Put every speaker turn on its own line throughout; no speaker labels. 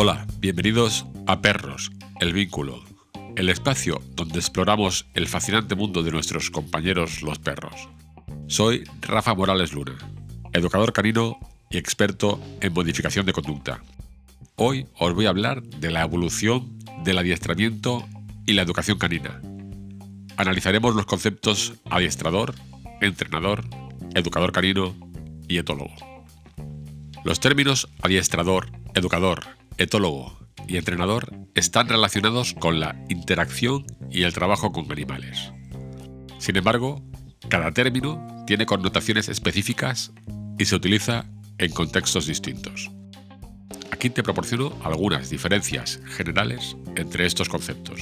Hola, bienvenidos a Perros, el vínculo, el espacio donde exploramos el fascinante mundo de nuestros compañeros los perros. Soy Rafa Morales Luna, educador canino y experto en modificación de conducta. Hoy os voy a hablar de la evolución del adiestramiento y la educación canina. Analizaremos los conceptos adiestrador, entrenador, educador canino y etólogo. Los términos adiestrador, educador, etólogo y entrenador están relacionados con la interacción y el trabajo con animales. Sin embargo, cada término tiene connotaciones específicas y se utiliza en contextos distintos. Aquí te proporciono algunas diferencias generales entre estos conceptos.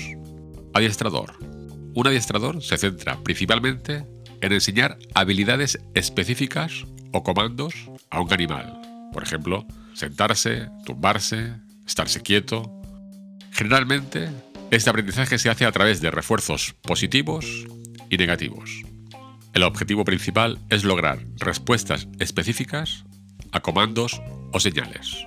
Adiestrador. Un adiestrador se centra principalmente en enseñar habilidades específicas o comandos a un animal. Por ejemplo, sentarse, tumbarse, estarse quieto. Generalmente, este aprendizaje se hace a través de refuerzos positivos y negativos. El objetivo principal es lograr respuestas específicas a comandos o señales.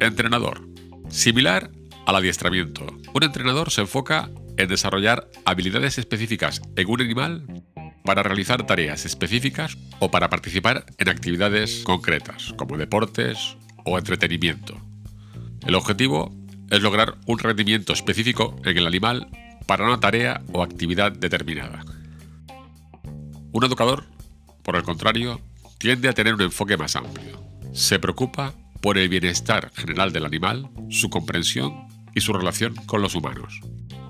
Entrenador. Similar al adiestramiento, un entrenador se enfoca en desarrollar habilidades específicas en un animal para realizar tareas específicas o para participar en actividades concretas, como deportes o entretenimiento. El objetivo es lograr un rendimiento específico en el animal para una tarea o actividad determinada. Un educador, por el contrario, tiende a tener un enfoque más amplio. Se preocupa por el bienestar general del animal, su comprensión y su relación con los humanos.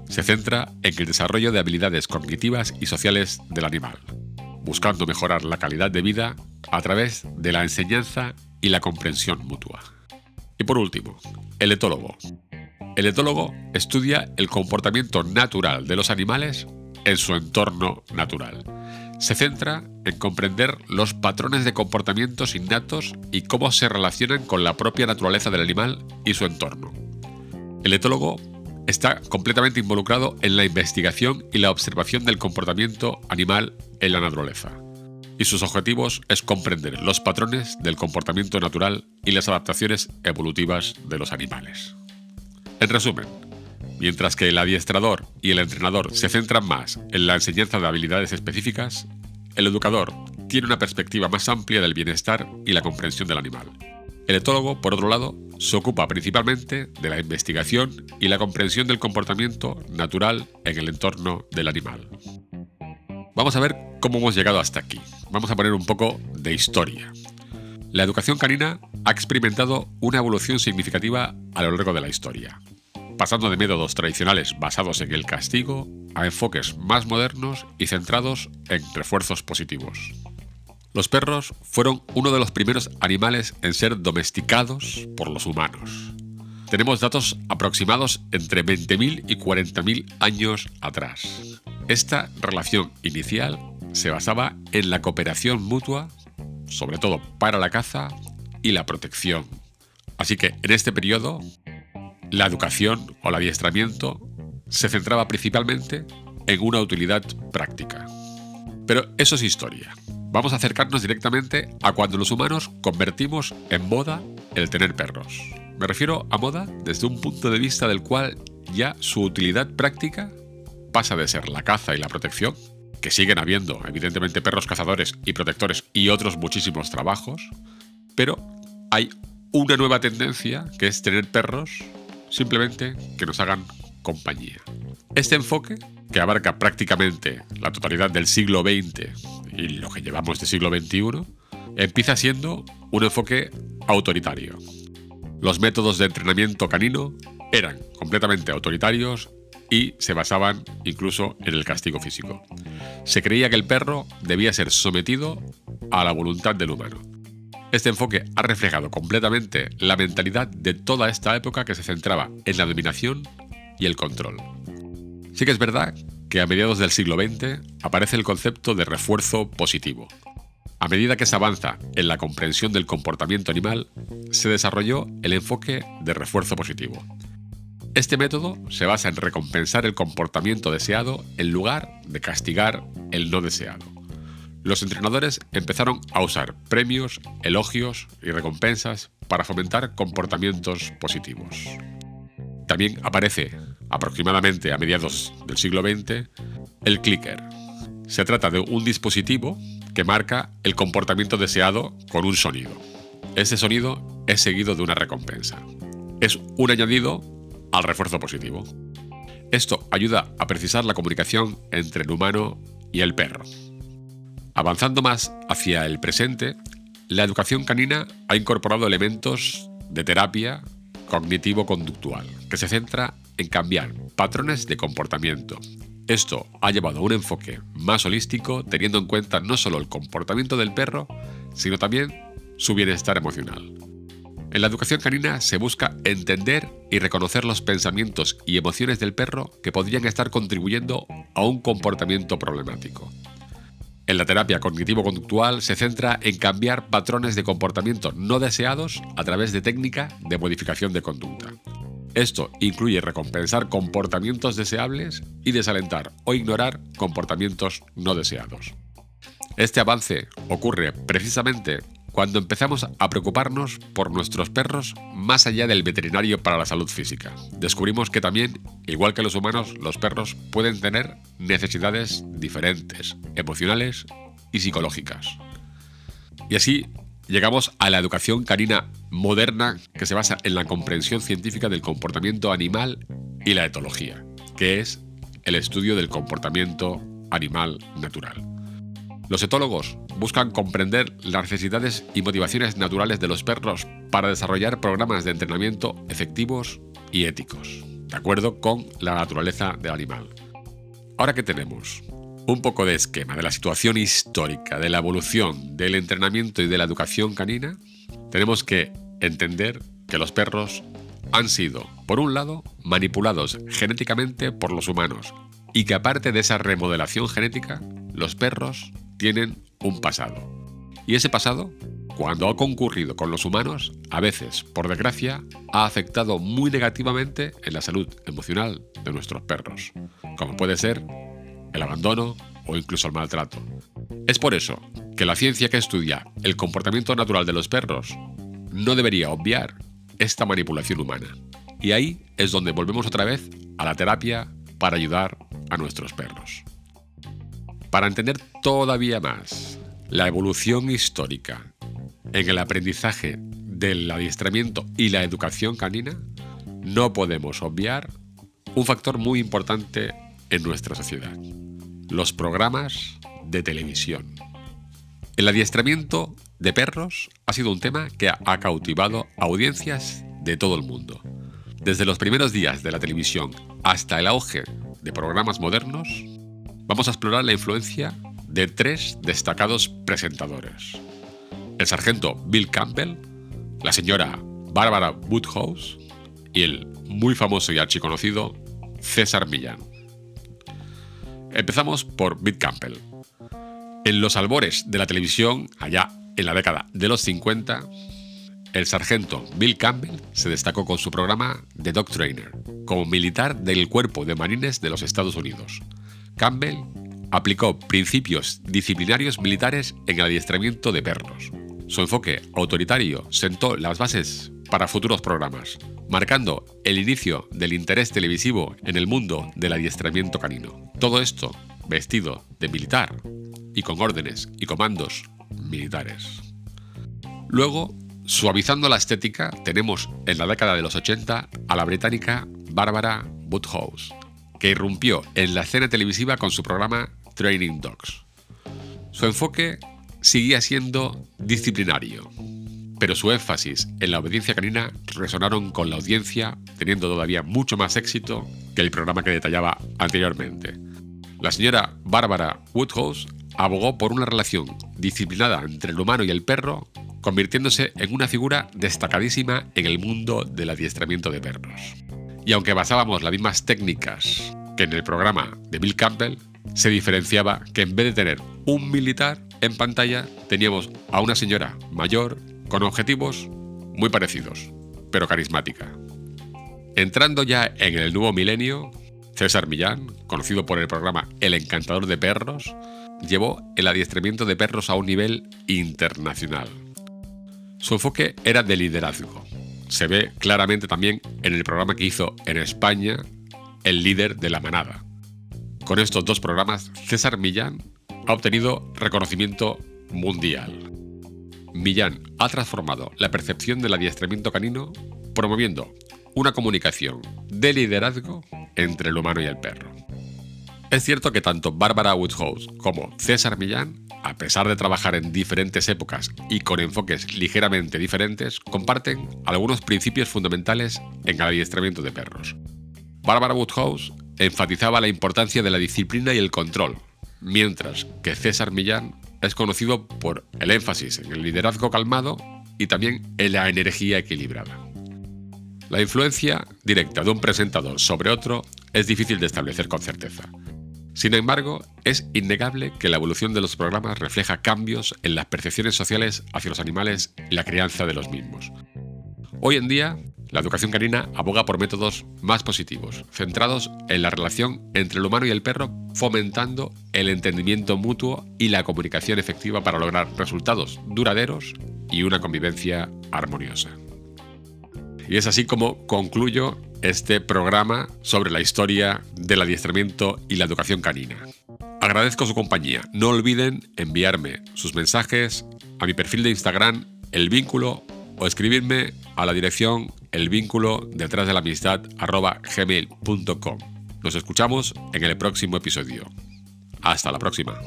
Se centra en el desarrollo de habilidades cognitivas y sociales del animal, buscando mejorar la calidad de vida a través de la enseñanza y la comprensión mutua. Y por último, el etólogo. El etólogo estudia el comportamiento natural de los animales en su entorno natural. Se centra en comprender los patrones de comportamientos innatos y cómo se relacionan con la propia naturaleza del animal y su entorno. El etólogo está completamente involucrado en la investigación y la observación del comportamiento animal en la naturaleza y sus objetivos es comprender los patrones del comportamiento natural y las adaptaciones evolutivas de los animales. En resumen, mientras que el adiestrador y el entrenador se centran más en la enseñanza de habilidades específicas, el educador tiene una perspectiva más amplia del bienestar y la comprensión del animal. El etólogo, por otro lado, se ocupa principalmente de la investigación y la comprensión del comportamiento natural en el entorno del animal. Vamos a ver cómo hemos llegado hasta aquí. Vamos a poner un poco de historia. La educación canina ha experimentado una evolución significativa a lo largo de la historia, pasando de métodos tradicionales basados en el castigo a enfoques más modernos y centrados en refuerzos positivos. Los perros fueron uno de los primeros animales en ser domesticados por los humanos. Tenemos datos aproximados entre 20.000 y 40.000 años atrás. Esta relación inicial se basaba en la cooperación mutua, sobre todo para la caza y la protección. Así que en este periodo, la educación o el adiestramiento se centraba principalmente en una utilidad práctica. Pero eso es historia. Vamos a acercarnos directamente a cuando los humanos convertimos en moda el tener perros. Me refiero a moda desde un punto de vista del cual ya su utilidad práctica pasa de ser la caza y la protección, que siguen habiendo evidentemente perros cazadores y protectores y otros muchísimos trabajos, pero hay una nueva tendencia que es tener perros simplemente que nos hagan compañía. Este enfoque, que abarca prácticamente la totalidad del siglo XX y lo que llevamos de siglo XXI, empieza siendo un enfoque autoritario. Los métodos de entrenamiento canino eran completamente autoritarios y se basaban incluso en el castigo físico. Se creía que el perro debía ser sometido a la voluntad del humano. Este enfoque ha reflejado completamente la mentalidad de toda esta época que se centraba en la dominación y el control. Sí que es verdad que a mediados del siglo XX aparece el concepto de refuerzo positivo. A medida que se avanza en la comprensión del comportamiento animal, se desarrolló el enfoque de refuerzo positivo. Este método se basa en recompensar el comportamiento deseado en lugar de castigar el no deseado. los entrenadores empezaron a usar premios, elogios y recompensas para fomentar comportamientos positivos. También aparece, aproximadamente a mediados del siglo XX, el clicker. Se trata de un dispositivo que marca el comportamiento deseado con un sonido. Ese sonido es seguido de una recompensa. Es un añadido al refuerzo positivo. Esto ayuda a precisar la comunicación entre el humano y el perro. Avanzando más hacia el presente, la educación canina ha incorporado elementos de terapia cognitivo-conductual, que se centra en cambiar patrones de comportamiento. Esto ha llevado a un enfoque más holístico, teniendo en cuenta no solo el comportamiento del perro, sino también su bienestar emocional. En la educación canina se busca entender y reconocer los pensamientos y emociones del perro que podrían estar contribuyendo a un comportamiento problemático. En la terapia cognitivo-conductual se centra en cambiar patrones de comportamiento no deseados a través de técnica de modificación de conducta. Esto incluye recompensar comportamientos deseables y desalentar o ignorar comportamientos no deseados. Este avance ocurre precisamente cuando empezamos a preocuparnos por nuestros perros más allá del veterinario para la salud física. Descubrimos que también, igual que los humanos, los perros pueden tener necesidades diferentes, emocionales y psicológicas. Y así llegamos a la educación canina moderna que se basa en la comprensión científica del comportamiento animal y la etología, que es el estudio del comportamiento animal natural. Los etólogos buscan comprender las necesidades y motivaciones naturales de los perros para desarrollar programas de entrenamiento efectivos y éticos, de acuerdo con la naturaleza del animal. Ahora que tenemos un poco de esquema de la situación histórica de la evolución del entrenamiento y de la educación canina, tenemos que entender que los perros han sido, por un lado, manipulados genéticamente por los humanos y que aparte de esa remodelación genética, los perros tienen un pasado. Y ese pasado, cuando ha concurrido con los humanos, a veces, por desgracia, ha afectado muy negativamente en la salud emocional de nuestros perros, como puede ser el abandono o incluso el maltrato. Es por eso que la ciencia que estudia el comportamiento natural de los perros no debería obviar esta manipulación humana. Y ahí es donde volvemos otra vez a la terapia para ayudar a nuestros perros. Para entender todavía más la evolución histórica en el aprendizaje del adiestramiento y la educación canina, no podemos obviar un factor muy importante en nuestra sociedad, los programas de televisión. El adiestramiento de perros ha sido un tema que ha cautivado audiencias de todo el mundo. Desde los primeros días de la televisión hasta el auge de programas modernos, vamos a explorar la influencia de tres destacados presentadores. El sargento Bill Campbell, la señora Barbara Woodhouse y el muy famoso y archiconocido César Millán. Empezamos por Bill Campbell. En los albores de la televisión, allá en la década de los 50, el sargento Bill Campbell se destacó con su programa The Dog Trainer, como militar del Cuerpo de Marines de los Estados Unidos. Campbell aplicó principios disciplinarios militares en el adiestramiento de perros. Su enfoque autoritario sentó las bases para futuros programas, marcando el inicio del interés televisivo en el mundo del adiestramiento canino. Todo esto vestido de militar y con órdenes y comandos militares. Luego, suavizando la estética, tenemos en la década de los 80 a la británica Barbara Woodhouse, que irrumpió en la escena televisiva con su programa Training Dogs. Su enfoque seguía siendo disciplinario, pero su énfasis en la obediencia canina resonaron con la audiencia, teniendo todavía mucho más éxito que el programa que detallaba anteriormente. La señora Barbara Woodhouse abogó por una relación disciplinada entre el humano y el perro, convirtiéndose en una figura destacadísima en el mundo del adiestramiento de perros. Y aunque basábamos las mismas técnicas que en el programa de Bill Campbell, se diferenciaba que en vez de tener un militar en pantalla, teníamos a una señora mayor con objetivos muy parecidos, pero carismática. Entrando ya en el nuevo milenio, César Millán, conocido por el programa El Encantador de Perros, llevó el adiestramiento de perros a un nivel internacional. Su enfoque era de liderazgo. Se ve claramente también en el programa que hizo en España El líder de la manada. Con estos dos programas, César Millán ha obtenido reconocimiento mundial. Millán ha transformado la percepción del adiestramiento canino promoviendo una comunicación de liderazgo entre el humano y el perro. Es cierto que tanto Bárbara Woodhouse como César Millán, a pesar de trabajar en diferentes épocas y con enfoques ligeramente diferentes, comparten algunos principios fundamentales en el adiestramiento de perros. Bárbara Woodhouse enfatizaba la importancia de la disciplina y el control, mientras que César Millán es conocido por el énfasis en el liderazgo calmado y también en la energía equilibrada. La influencia directa de un presentador sobre otro es difícil de establecer con certeza. Sin embargo, es innegable que la evolución de los programas refleja cambios en las percepciones sociales hacia los animales y la crianza de los mismos. Hoy en día, la educación canina aboga por métodos más positivos, centrados en la relación entre el humano y el perro, fomentando el entendimiento mutuo y la comunicación efectiva para lograr resultados duraderos y una convivencia armoniosa. Y es así como concluyo este programa sobre la historia del adiestramiento y la educación canina. Agradezco su compañía. No olviden enviarme sus mensajes a mi perfil de Instagram, el vínculo, o escribirme a la dirección el vínculo detrás de la amistad gmail.com. Nos escuchamos en el próximo episodio. Hasta la próxima.